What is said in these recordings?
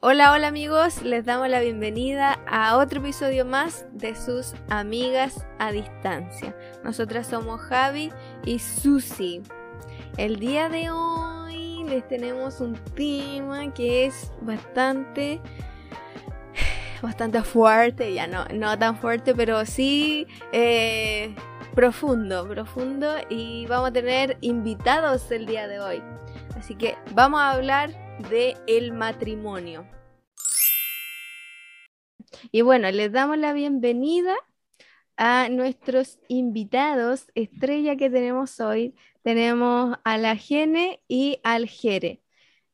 Hola, hola amigos, les damos la bienvenida a otro episodio más de sus amigas a distancia. Nosotras somos Javi y Susi. El día de hoy les tenemos un tema que es bastante bastante fuerte, ya no, no tan fuerte, pero sí eh, profundo, profundo y vamos a tener invitados el día de hoy. Así que vamos a hablar de el matrimonio. Y bueno, les damos la bienvenida a nuestros invitados estrella que tenemos hoy. Tenemos a la Gene y al Jere.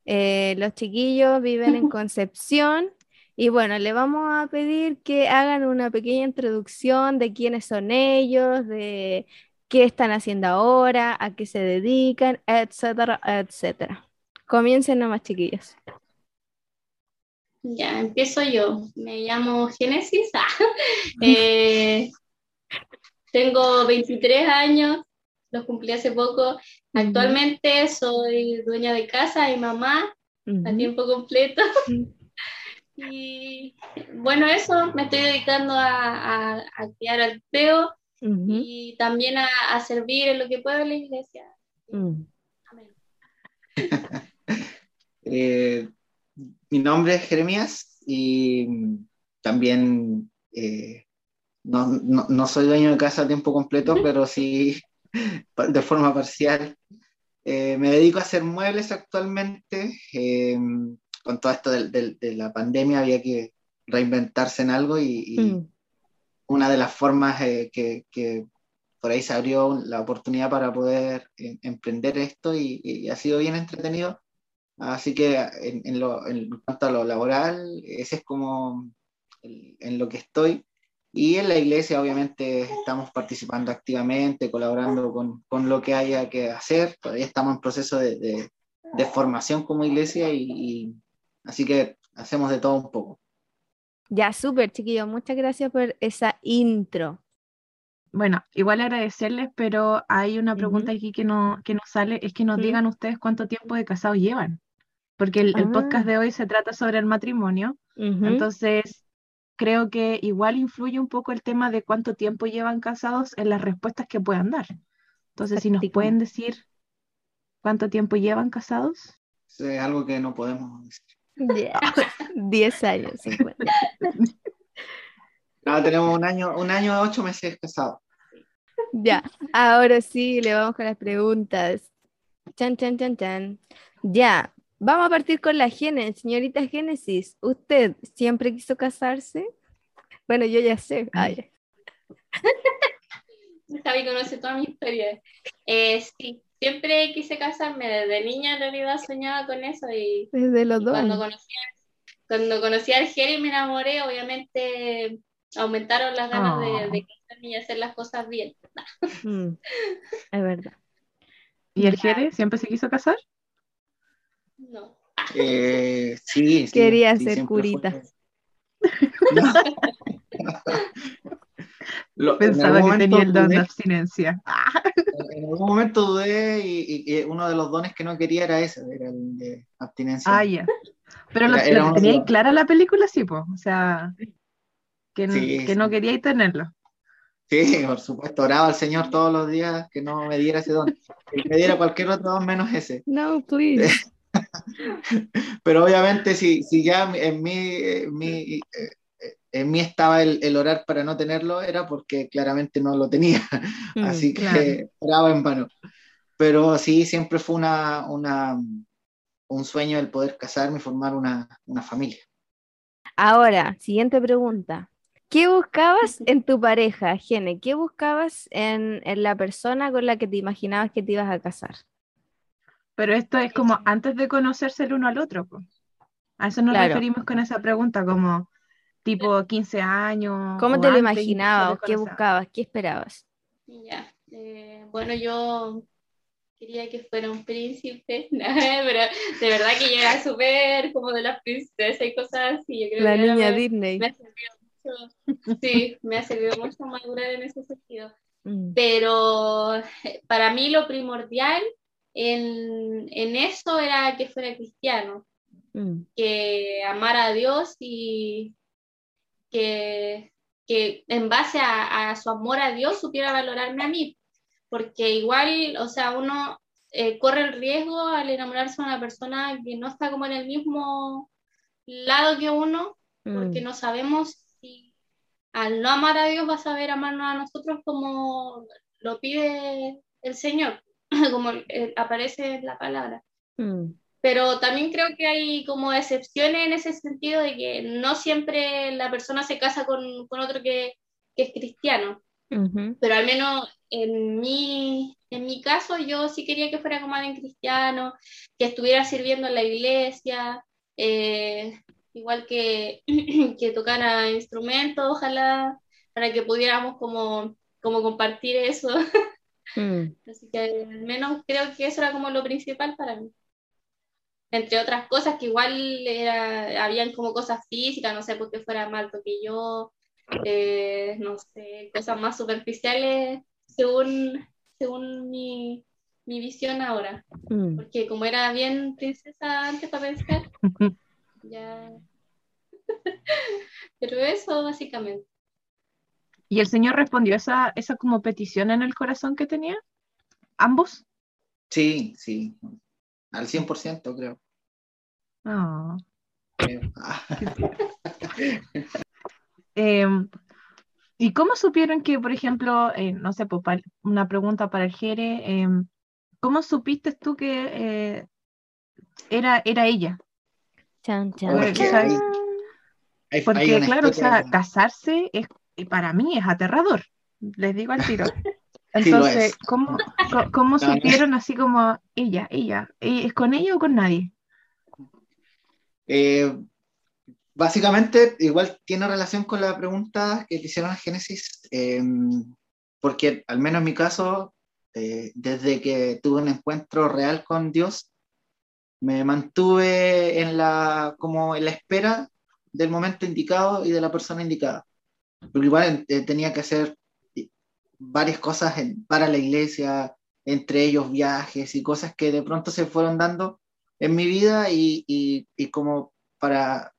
Eh, los chiquillos viven en Concepción y bueno, le vamos a pedir que hagan una pequeña introducción de quiénes son ellos, de qué están haciendo ahora, a qué se dedican, etcétera, etcétera. Comiencen nomás, chiquillos. Ya, empiezo yo. Me llamo Génesis. Ah, eh, tengo 23 años, los cumplí hace poco. Actualmente soy dueña de casa y mamá a tiempo completo. y bueno, eso, me estoy dedicando a, a, criar al peo y también a, servir en lo que puedo en la iglesia. Mm. Amén. Eh, mi nombre es Jeremías y también eh, no, soy dueño de casa a tiempo completo, pero sí de forma parcial. Eh, me dedico a hacer muebles actualmente. con todo esto de, la pandemia había que reinventarse en algo y, mm. una de las formas que, por ahí se abrió la oportunidad para poder emprender esto y, ha sido bien entretenido Así que en, cuanto a lo laboral, ese es como en lo que estoy. Y en la iglesia, obviamente, estamos participando activamente, colaborando con, lo que haya que hacer. Todavía estamos en proceso de, formación como iglesia y, así que hacemos de todo un poco. Ya, súper, chiquillo. Muchas gracias por esa intro. Bueno, igual agradecerles, pero hay una pregunta aquí que no, que nos sale, es que nos digan ustedes cuánto tiempo de casados llevan porque el, podcast ah. de hoy se trata sobre el matrimonio. Entonces, creo que igual influye un poco el tema de cuánto tiempo llevan casados en las respuestas que puedan dar. Entonces, si nos pueden decir cuánto tiempo llevan casados. Es algo que no podemos decir. Diez años, 50. No, tenemos un año, un año ocho meses casados. Ya, ahora sí, le vamos con las preguntas. Chan, chan, chan, chan. Ya, Vamos a partir con la Génesis. Señorita Génesis, ¿usted siempre quiso casarse? Bueno, yo ya sé. Ay. Javi conoce toda mi historia. Eh, sí, siempre quise casarme. Desde niña en realidad soñaba con eso. Y, Desde los dos. Cuando conocí, cuando conocí al Jerry y me enamoré, obviamente aumentaron las ganas de, ah. casarme y hacer las cosas bien. Mm, es verdad. ¿Y el Jerry siempre se quiso casar? No. Eh, sí, Quería ser curita. Pensaba que tenía el don de abstinencia. En algún momento dudé y, uno de los dones que no quería era ese, era el de abstinencia. Ah, ya. Pero lo, tenía clara la película, sí, pues. O sea, que, que no quería tenerlo. Sí, por supuesto, oraba al Señor todos los días que no me diera ese don, que me diera cualquier otro don menos ese. No, please. Pero obviamente si, si ya en mí, en mí, eh, en mí estaba el, orar para no tenerlo, era porque claramente no lo tenía. Mm, Así que oraba en vano. Pero sí, siempre fue una, una, un sueño el poder casarme y formar una, una familia. Ahora, siguiente pregunta. ¿Qué buscabas en tu pareja, Gene? ¿Qué buscabas en, en, la persona con la que te imaginabas que te ibas a casar? Pero esto es como antes de conocerse el uno al otro. A eso nos referimos con esa pregunta, como tipo 15 años. ¿Cómo te lo imaginabas? ¿Qué buscabas? ¿Qué esperabas? Ya, eh, bueno, yo quería que fuera un príncipe, pero de verdad que yo era súper como de las princesas y cosas así. la niña Disney. Me ha servido mucho, sí, me ha servido mucho madurar en ese sentido. Mm. Pero eh, para mí lo primordial en, en, eso era que fuera cristiano. mm. que amar a Dios y que, que en base a, su amor a Dios supiera valorarme a mí, porque igual, o sea, uno eh, corre el riesgo al enamorarse de una persona que no está como en el mismo lado que uno, porque mm. no sabemos si al no amar a Dios va a saber amarnos a nosotros como lo pide el Señor, como aparece la palabra. Mm. Pero también creo que hay como excepciones en ese sentido de que no siempre la persona se casa con, con otro que, que, es cristiano. Pero al menos en mi, en mi caso yo sí quería que fuera como alguien cristiano, que estuviera sirviendo en la iglesia, eh, igual que, que tocara instrumentos, ojalá, para que pudiéramos como, como compartir eso. Mm. Así que al menos creo que eso era como lo principal para mí entre otras cosas que igual era, habían como cosas físicas, no sé, porque fuera más alto que yo, eh, no sé, cosas más superficiales según, según mi, mi visión ahora. Mm. Porque como era bien princesa antes para pensar, ya... Pero eso básicamente. ¿Y el Señor respondió esa, esa como petición en el corazón que tenía? ¿Ambos? Sí, sí, al 100% creo. Ah. Em, ¿Y cómo supieron que, por ejemplo, eh, no sé, pues, una pregunta para el Jere, em, ¿cómo supiste tú que eh, era, era ella? Porque, claro, o sea, casarse es, para mí es aterrador, les digo al tiro. Entonces, ¿cómo, cómo supieron así como ella, ella? ¿Es con ella o con nadie? Eh, básicamente, igual tiene relación con la pregunta que te hicieron a Génesis, em, porque al menos en mi caso, eh, desde que tuve un encuentro real con Dios, me mantuve en la, como en la espera del momento indicado y de la persona indicada. Porque igual eh, tenía que hacer varias cosas para la iglesia, entre ellos viajes y cosas que de pronto se fueron dando en mi vida y, y, como para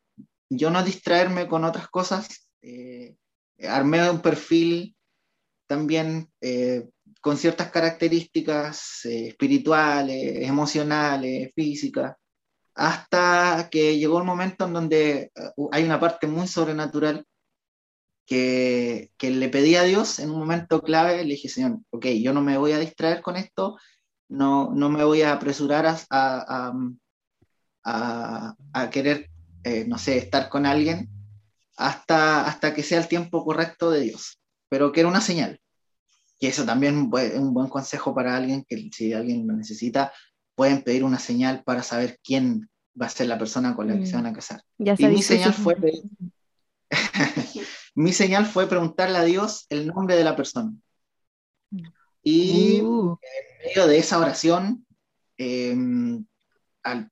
yo no distraerme con otras cosas, eh, armé un perfil también eh, con ciertas características eh, espirituales, emocionales, físicas, hasta que llegó el momento en donde hay una parte muy sobrenatural que, que, le pedí a Dios en un momento clave, le dije, Señor, ok, yo no me voy a distraer con esto, no, no me voy a apresurar a, a, a, querer, eh, no sé, estar con alguien hasta, hasta que sea el tiempo correcto de Dios, pero que era una señal. Y eso también es un buen consejo para alguien que si alguien lo necesita, pueden pedir una señal para saber quién va a ser la persona con la que se mm. van a casar. y mi señal fue mi señal fue preguntarle a Dios el nombre de la persona. Y uh. en medio de esa oración, em,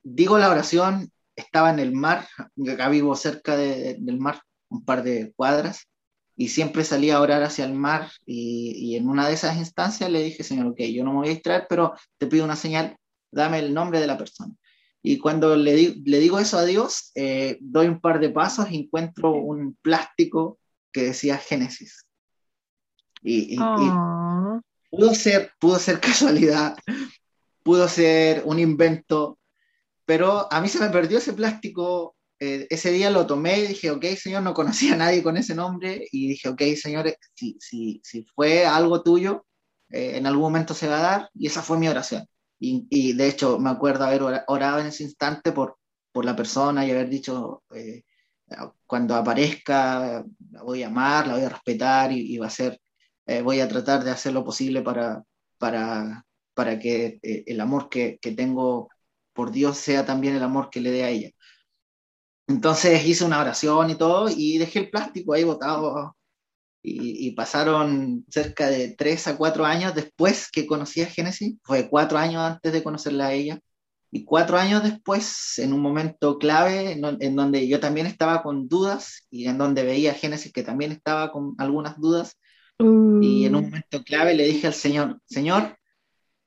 digo la oración, estaba en el mar, acá vivo cerca del mar, un par de cuadras, y siempre salía a orar hacia el mar, y, en una de esas instancias le dije, Señor, ok, yo no me voy a distraer, pero te pido una señal, dame el nombre de la persona. Y cuando le, le digo eso a Dios, eh, doy un par de pasos y encuentro un plástico que decía Génesis. y, pudo ser, pudo ser casualidad, pudo ser un invento, pero a mí se me perdió ese plástico. Eh, ese día lo tomé y dije, ok, señor, no conocía a nadie con ese nombre. Y dije, ok, señor, si, si, si fue algo tuyo, eh, en algún momento se va a dar. Y esa fue mi oración. Y, y, de hecho, me acuerdo haber orado en ese instante por, por la persona y haber dicho, eh, cuando aparezca, la voy a amar, la voy a respetar y, y va a ser eh, voy a tratar de hacer lo posible para, para, para que eh, el amor que, que, tengo por Dios sea también el amor que le dé a ella. Entonces hice una oración y todo y dejé el plástico ahí botado y, y, pasaron cerca de tres a cuatro años después que conocí a Génesis, fue cuatro años antes de conocerla a ella, y cuatro años después, en un momento clave, en, en, donde yo también estaba con dudas y en donde veía a Génesis que también estaba con algunas dudas, y en un mm. momento clave le dije al Señor, Señor,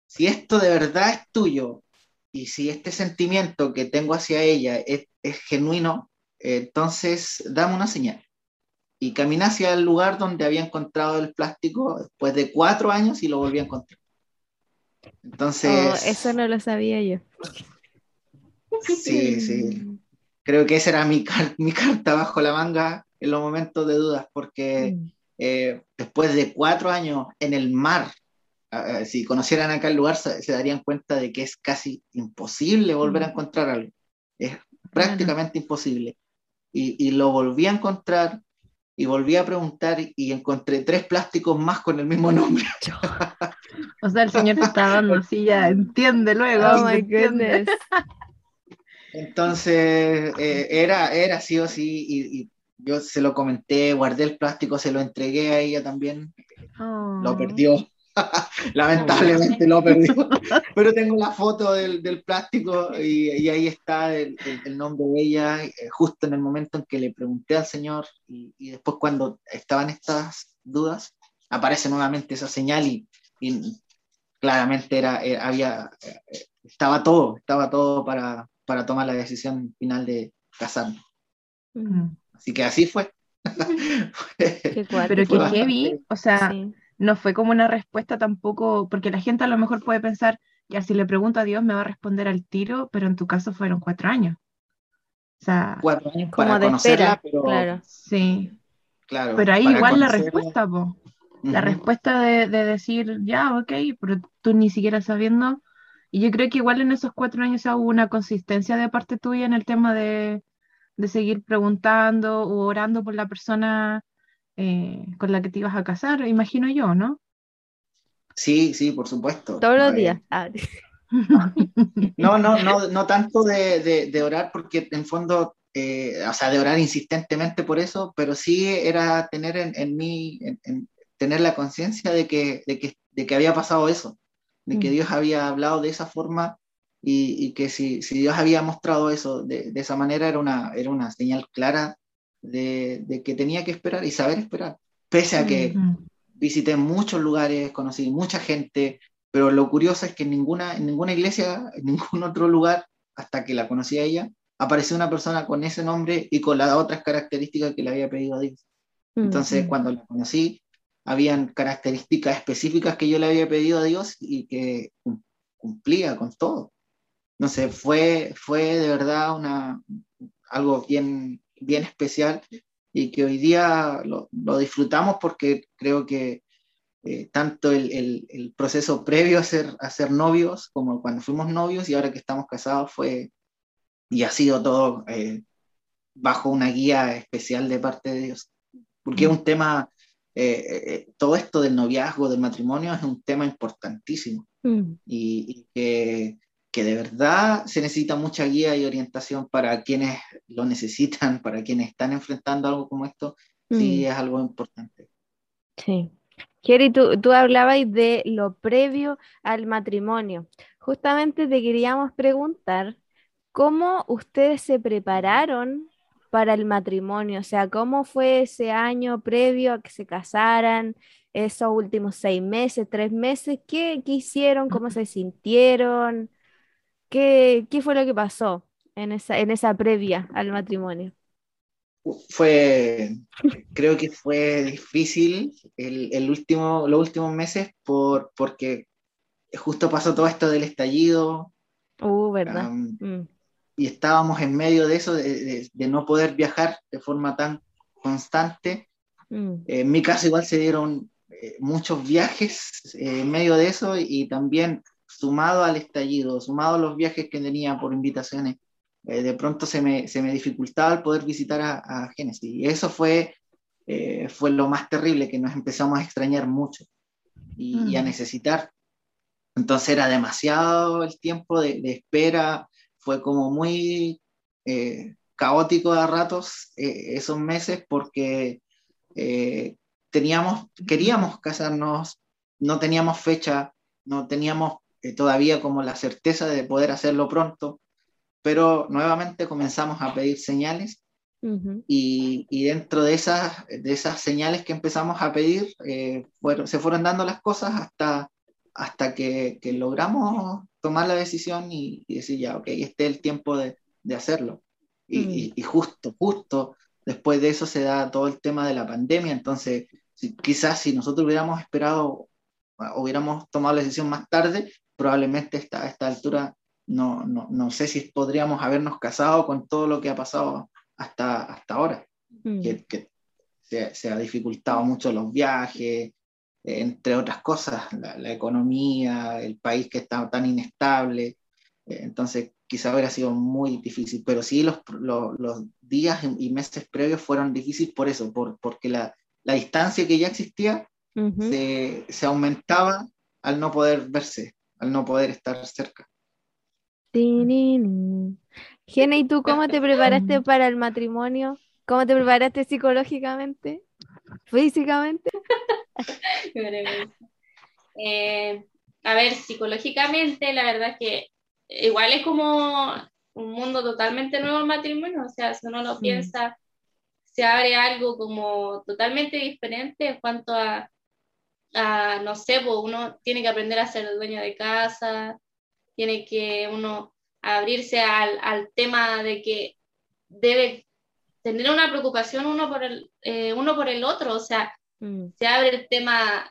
si esto de verdad es tuyo y si este sentimiento que tengo hacia ella es, es genuino, entonces dame una señal. Y caminé hacia el lugar donde había encontrado el plástico después de cuatro años y lo volví a encontrar. Entonces... Oh, eso no lo sabía yo. Sí, sí. Creo que esa era mi, mi carta bajo la manga en los momentos de dudas, porque mm. eh, después de cuatro años en el mar, si conocieran acá el lugar, se, darían cuenta de que es casi imposible volver a mm. encontrar algo. Es prácticamente imposible. Y, y, lo volví a encontrar y volví a preguntar y encontré tres plásticos más con el mismo nombre. o sea, el señor te está dando así, ya entiende luego. Oh my goodness. Entonces, eh, era, era sí o sí, y, yo se lo comenté, guardé el plástico, se lo entregué a ella también, lo oh. perdió. Lamentablemente lo perdió, pero tengo la foto del, del plástico y, ahí está el, el, nombre de ella, eh, justo en el momento en que le pregunté al Señor y, y después cuando estaban estas dudas, aparece nuevamente esa señal y, y claramente era, había, eh, estaba todo, estaba todo para, para tomar la decisión final de casarme. Mm. Así que así fue. Pero que heavy, o sea, no fue como una respuesta tampoco, porque la gente a lo mejor puede pensar, ya si le pregunto a Dios me va a responder al tiro, pero en tu caso fueron cuatro años. O sea, cuatro años como de espera, pero... claro. Sí. Claro, pero ahí igual la respuesta, po. La respuesta de, de, decir, ya, ok, pero tú ni siquiera sabiendo, y yo creo que igual en esos cuatro años hubo una consistencia de parte tuya en el tema de, seguir preguntando o orando por la persona eh, con la que te ibas a casar, imagino yo, ¿no? Sí, sí, por supuesto. Todos los días. Ah. No, no, no, no tanto de, orar, porque en fondo, eh, o sea, de orar insistentemente por eso, pero sí era tener en, mí, tener la conciencia de que, de, que, de que había pasado eso de que mm. Dios había hablado de esa forma y, que si, si, Dios había mostrado eso de, de, esa manera era una, era una señal clara de, de, que tenía que esperar y saber esperar. Pese a que visité muchos lugares, conocí mucha gente, pero lo curioso es que en ninguna, en ninguna iglesia, en ningún otro lugar, hasta que la conocí a ella, apareció una persona con ese nombre y con las otras características que le había pedido a Dios. Entonces, cuando la conocí, habían características específicas que yo le había pedido a Dios y que cumplía con todo. No sé, fue, fue de verdad una, algo bien, bien especial y que hoy día lo, disfrutamos porque creo que eh, tanto el, el, proceso previo a ser, a ser novios como cuando fuimos novios y ahora que estamos casados fue y ha sido todo eh, bajo una guía especial de parte de Dios. Porque es un tema eh, todo esto del noviazgo, del matrimonio, es un tema importantísimo mm. y, que, que, de verdad se necesita mucha guía y orientación para quienes lo necesitan, para quienes están enfrentando algo como esto, sí mm. es algo importante. Sí. Jerry, tú, tú hablabas de lo previo al matrimonio. Justamente te queríamos preguntar cómo ustedes se prepararon para el matrimonio? O sea, ¿cómo fue ese año previo a que se casaran? Esos últimos seis meses, tres meses, ¿qué, hicieron? ¿Cómo se sintieron? ¿Qué, ¿Qué, fue lo que pasó en esa, en esa previa al matrimonio? Fue, creo que fue difícil el, el último, los últimos meses por, porque justo pasó todo esto del estallido. Uh, ¿verdad? Mm y estábamos en medio de eso, de, no poder viajar de forma tan constante. Mm. En mi caso igual se dieron eh, muchos viajes eh, en medio de eso y, también sumado al estallido, sumado a los viajes que tenía por invitaciones, eh, de pronto se me, se me, dificultaba el poder visitar a, a Génesis. Y eso fue, fue lo más terrible, que nos empezamos a extrañar mucho y, y a mm. necesitar. Entonces era demasiado el tiempo de, de espera, fue como muy eh, caótico a ratos eh, esos meses porque eh, teníamos, queríamos casarnos, no teníamos fecha, no teníamos todavía como la certeza de poder hacerlo pronto, pero nuevamente comenzamos a pedir señales y, y, dentro de esas, de esas señales que empezamos a pedir, fueron, se fueron dando las cosas hasta, hasta que, que logramos tomar la decisión y, decir, ya, ok, este es el tiempo de, de hacerlo. Y, mm. y, justo, justo después de eso se da todo el tema de la pandemia, entonces quizás si nosotros hubiéramos esperado, hubiéramos tomado la decisión más tarde, probablemente esta, a esta altura no, no, no, sé si podríamos habernos casado con todo lo que ha pasado hasta, hasta ahora, mm. que, que se, se, ha dificultado mucho los viajes, entre otras cosas, la, economía, el país que está tan inestable. Eh, entonces, quizá hubiera sido muy difícil, pero sí los, los, los días y meses previos fueron difíciles por eso, por, porque la, la distancia que ya existía se, se, aumentaba al no poder verse, al no poder estar cerca. Gena, ¿y tú cómo te preparaste para el matrimonio? ¿Cómo te preparaste psicológicamente? ¿Físicamente? Eh, a ver, psicológicamente, la verdad que igual es como un mundo totalmente nuevo el matrimonio, o sea, si uno lo mm. piensa, se abre algo como totalmente diferente en cuanto a, a, no sé, pues uno tiene que aprender a ser dueño de casa, tiene que uno abrirse al, al tema de que debe tener una preocupación uno por el, eh, uno por el otro, o sea, mm. se abre el tema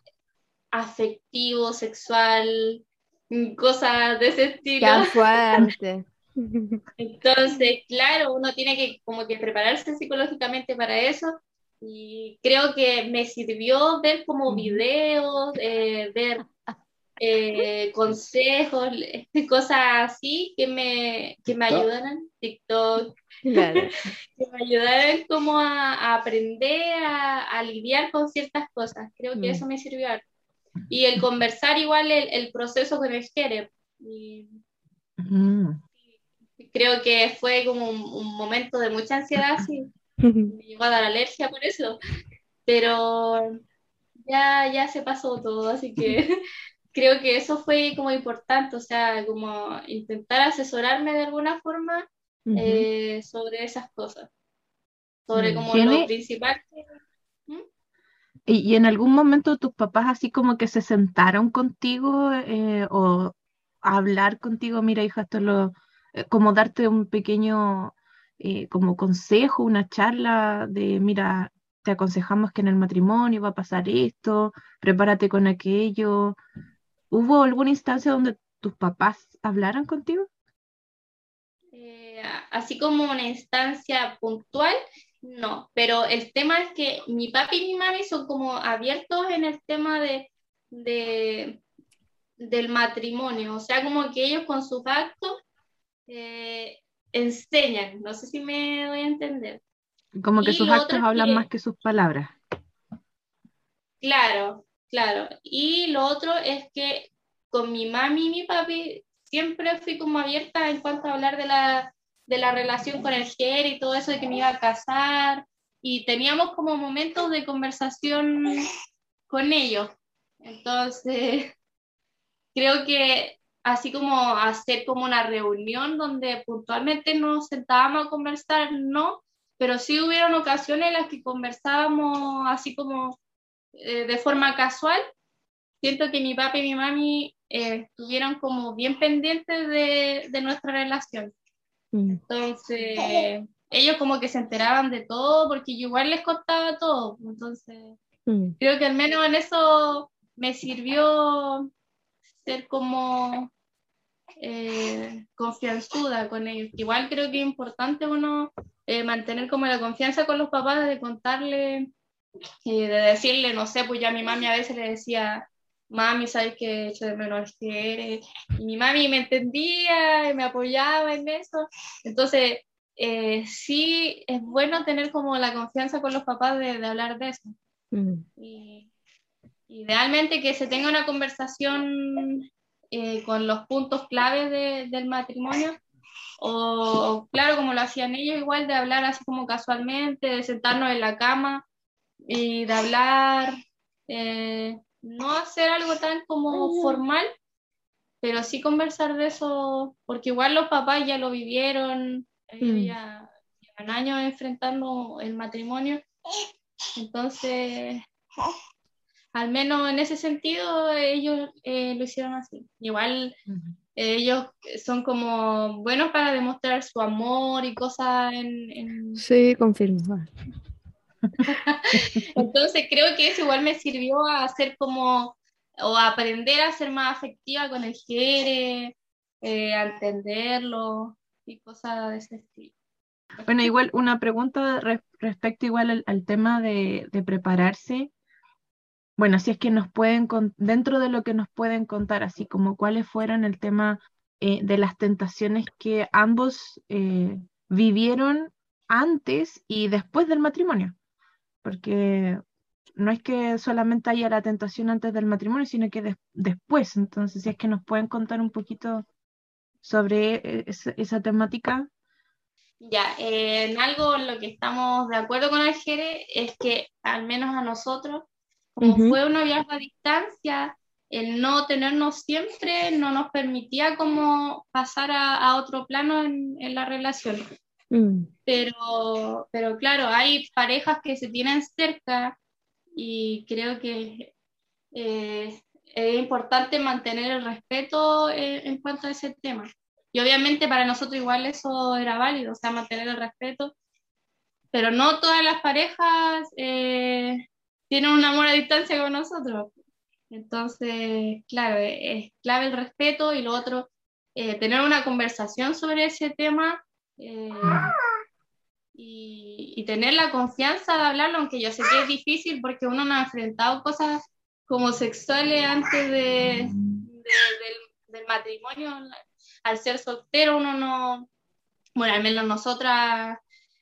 afectivo, sexual, cosas de ese estilo. Qué fuerte. Entonces, claro, uno tiene que como que prepararse psicológicamente para eso y creo que me sirvió ver como videos, eh, ver eh, consejos, cosas así que me, que me ayudaran, TikTok, que me ayudaran como a, aprender a, lidiar con ciertas cosas. Creo que mm. eso me sirvió. Y el conversar igual el, el proceso el Jere. Y, creo que fue como un, momento de mucha ansiedad, sí. me llegó a dar alergia por eso, pero ya, ya se pasó todo, así que creo que eso fue como importante, o sea, como intentar asesorarme de alguna forma eh, sobre esas cosas, sobre mm. como lo principal. ¿Mm? ¿Y, en algún momento tus papás así como que se sentaron contigo eh, o a hablar contigo, mira hija, esto lo, eh, como darte un pequeño eh, como consejo, una charla de, mira, te aconsejamos que en el matrimonio va a pasar esto, prepárate con aquello. ¿Hubo alguna instancia donde tus papás hablaran contigo? Eh, así como una instancia puntual, no, pero el tema es que mi papi y mi mami son como abiertos en el tema de, de del matrimonio, o sea, como que ellos con sus actos eh, enseñan, no sé si me voy a entender. Como que sus actos hablan más que sus palabras. Claro, claro. Y lo otro es que con mi mami y mi papi siempre fui como abierta en cuanto a hablar de la, de la relación con el GER y todo eso de que me iba a casar. Y teníamos como momentos de conversación con ellos. Entonces, creo que así como hacer como una reunión donde puntualmente nos sentábamos a conversar, no, pero sí hubieron ocasiones en las que conversábamos así como eh, de forma casual. Siento que mi papá y mi mami eh, estuvieron como bien pendientes de, de nuestra relación. Mm. Entonces, ellos como que se enteraban de todo porque yo igual les contaba todo. Entonces, mm. creo que al menos en eso me sirvió ser como eh, confianzuda con ellos. Igual creo que es importante uno eh, mantener como la confianza con los papás de contarle, eh, de decirle, no sé, pues ya mi mami a veces le decía, mami, sabes que hecho de menos que eres. Y mi mami me entendía y me apoyaba en eso. Entonces, eh, sí es bueno tener como la confianza con los papás de, de hablar de eso. Mm. Y, idealmente que se tenga una conversación eh, con los puntos claves del matrimonio, o claro, como lo hacían ellos, igual de hablar así como casualmente, de sentarnos en la cama y de hablar, eh, no hacer algo tan como formal, pero sí conversar de eso, porque igual los papás ya lo vivieron, mm. ya llevan años enfrentando el matrimonio, entonces al menos en ese sentido ellos eh, lo hicieron así. Igual ellos son como buenos para demostrar su amor y cosas en... Sí, confirmo. Entonces creo que eso igual me sirvió a hacer como, o a aprender a ser más afectiva con el jere, eh, a entenderlo y cosas de ese estilo. Bueno, igual una pregunta respecto igual al, tema de, de, prepararse. Bueno, si es que nos pueden, dentro de lo que nos pueden contar, así como cuáles fueron el tema eh, de las tentaciones que ambos eh, vivieron antes y después del matrimonio. Porque no es que solamente haya la tentación antes del matrimonio, sino que después. Entonces, si es que nos pueden contar un poquito sobre eh, esa, temática. Ya, en algo en lo que estamos de acuerdo con el Jere es que al menos a nosotros como fue una viaje a distancia, el no tenernos siempre no nos permitía como pasar a, otro plano en, la relación. Mm. Pero, pero claro, hay parejas que se tienen cerca y creo que eh, es importante mantener el respeto en, cuanto a ese tema. Y obviamente para nosotros igual eso era válido, o sea, mantener el respeto, pero no todas las parejas eh, tienen un amor a distancia con nosotros. Entonces, claro, es clave el respeto y lo otro, eh, tener una conversación sobre ese tema eh, y, tener la confianza de hablarlo, aunque yo sé que es difícil porque uno no ha enfrentado cosas como sexuales antes de, del, matrimonio. Al ser soltero uno no, bueno, al menos nosotras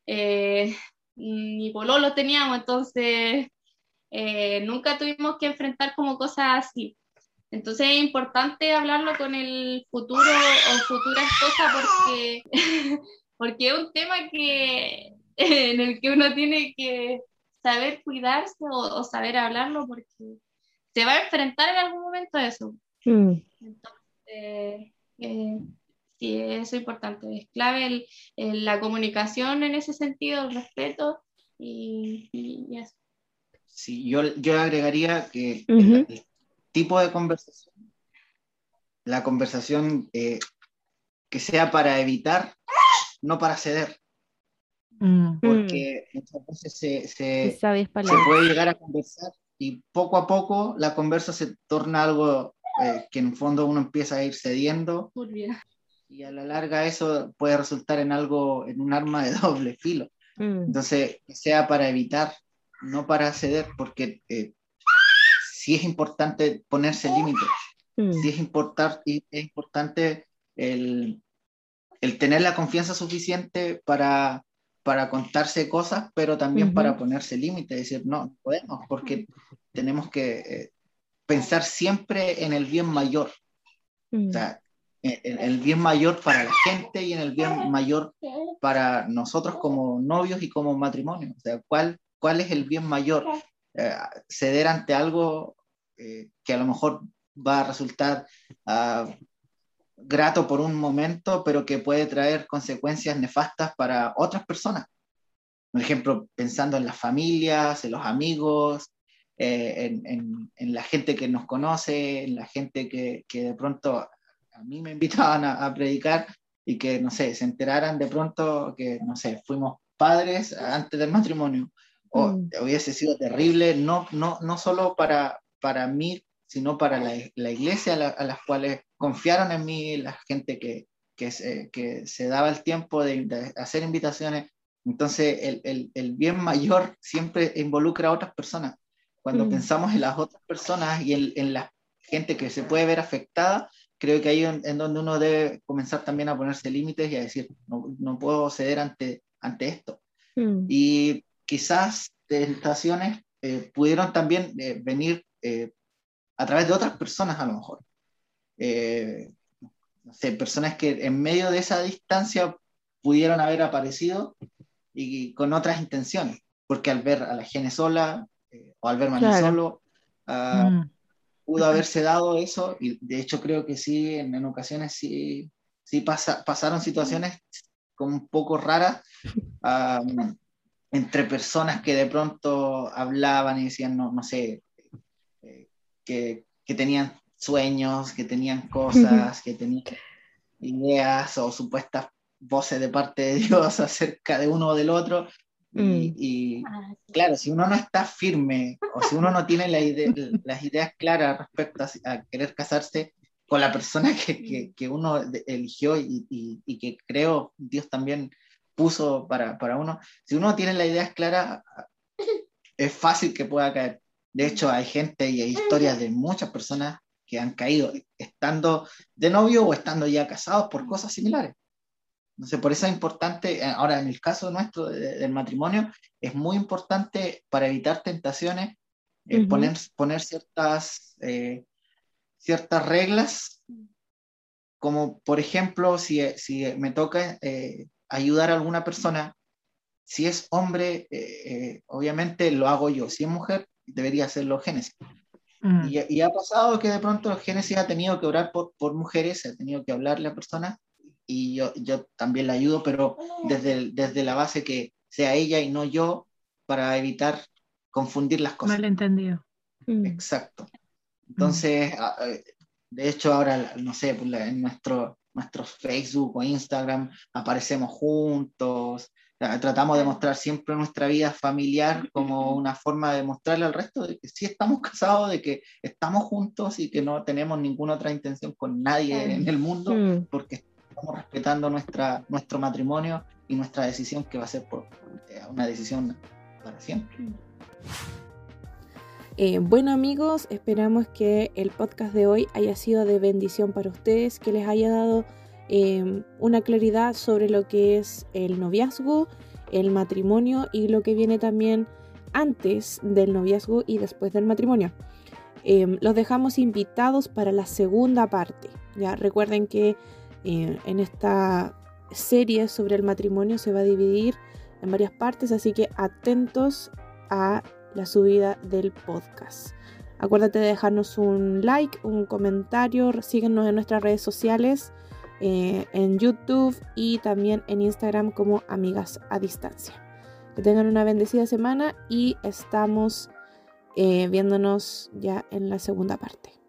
eh, ni pololo teníamos, entonces eh, nunca tuvimos que enfrentar como cosas así. Entonces es importante hablarlo con el futuro o futura esposa porque, porque es un tema que, en el que uno tiene que saber cuidarse o, saber hablarlo porque se va a enfrentar en algún momento a eso. Mm. Entonces, eh, sí, eso es importante. Es clave la comunicación en ese sentido, el respeto y, y eso. Sí, yo, yo agregaría que el, tipo de conversación, la conversación eh, que sea para evitar, no para ceder. Mm. Porque muchas veces se, se, puede llegar a conversar y poco a poco la conversa se torna algo eh, que en el fondo uno empieza a ir cediendo. Y a la larga eso puede resultar en algo, en un arma de doble filo. Mm. Entonces, que sea para evitar no para ceder, porque eh, sí es importante ponerse límites, mm. sí es, importar, es importante el, tener la confianza suficiente para, para contarse cosas, pero también para ponerse límites, decir, no, podemos, porque tenemos que eh, pensar siempre en el bien mayor. O sea, en, el bien mayor para la gente y en el bien mayor para nosotros como novios y como matrimonio. O sea, ¿cuál, cuál es el bien mayor. Eh, ceder ante algo eh, que a lo mejor va a resultar ah, grato por un momento, pero que puede traer consecuencias nefastas para otras personas. Por ejemplo, pensando en las familias, en los amigos, eh, en, en, la gente que nos conoce, en la gente que, que de pronto a mí me invitaban a, a, predicar y que, no sé, se enteraran de pronto que, no sé, fuimos padres antes del matrimonio o mm. hubiese sido terrible, no, no, no solo para, para mí, sino para la, la iglesia a, las cuales confiaron en mí, la gente que, que, se, que se daba el tiempo de, hacer invitaciones. Entonces, el, el, el, bien mayor siempre involucra a otras personas. Cuando mm. pensamos en las otras personas y en, en, la gente que se puede ver afectada, creo que ahí en, en donde uno debe comenzar también a ponerse límites y a decir, no, no puedo ceder ante, ante esto. Mm. Y quizás tentaciones eh, pudieron también eh, venir eh, a través de otras personas a lo mejor. no sé, personas que en medio de esa distancia pudieron haber aparecido y, con otras intenciones, porque al ver a la gente sola o al ver a solo, ah, mm. pudo haberse dado eso y de hecho creo que sí, en, ocasiones sí, sí pasaron situaciones como un poco raras. Entre personas que de pronto hablaban y decían, no, no sé, eh, que, que, tenían sueños, que tenían cosas, que tenían ideas o supuestas voces de parte de Dios acerca de uno o del otro. Y, mm. ah, claro, si uno no está firme o si uno no tiene las ideas claras respecto a, querer casarse con la persona que, que, uno eligió y, y, que creo Dios también puso para, para uno, si uno tiene las ideas claras, es fácil que pueda caer. De hecho, hay gente y hay historias de muchas personas que han caído estando de novio o estando ya casados por cosas similares. Entonces, por eso es importante, eh, ahora en el caso nuestro del matrimonio, es muy importante para evitar tentaciones, eh, poner, poner ciertas, eh, ciertas reglas, como por ejemplo, si, si me toca ayudar a alguna persona, si es hombre, obviamente lo hago yo, si es mujer, debería hacerlo Génesis. Mm. Y, ha pasado que de pronto Génesis ha tenido que orar por, por mujeres, ha tenido que hablarle a personas y yo, yo también la ayudo, pero desde, desde la base que sea ella y no yo para evitar confundir las cosas. Malentendido. Mm. Exacto. Entonces, de hecho ahora, no sé, pues, en nuestro, nuestro Facebook o Instagram aparecemos juntos, tratamos de mostrar siempre nuestra vida familiar como una forma de mostrarle al resto de que sí estamos casados, de que estamos juntos y que no tenemos ninguna otra intención con nadie en el mundo, mm. porque estamos respetando nuestra, nuestro matrimonio y nuestra decisión que va a ser por, eh, una decisión para siempre. Eh, bueno amigos, esperamos que el podcast de hoy haya sido de bendición para ustedes, que les haya dado em, una claridad sobre lo que es el noviazgo, el matrimonio y lo que viene también antes del noviazgo y después del matrimonio. Em, los dejamos invitados para la segunda parte. Ya recuerden que eh, en esta serie sobre el matrimonio se va a dividir en varias partes, así que atentos a la subida del podcast. Acuérdate de dejarnos un like, un comentario, síguenos en nuestras redes sociales, eh, en YouTube y también en Instagram como Amigas a Distancia. Que tengan una bendecida semana y estamos eh, viéndonos ya en la segunda parte.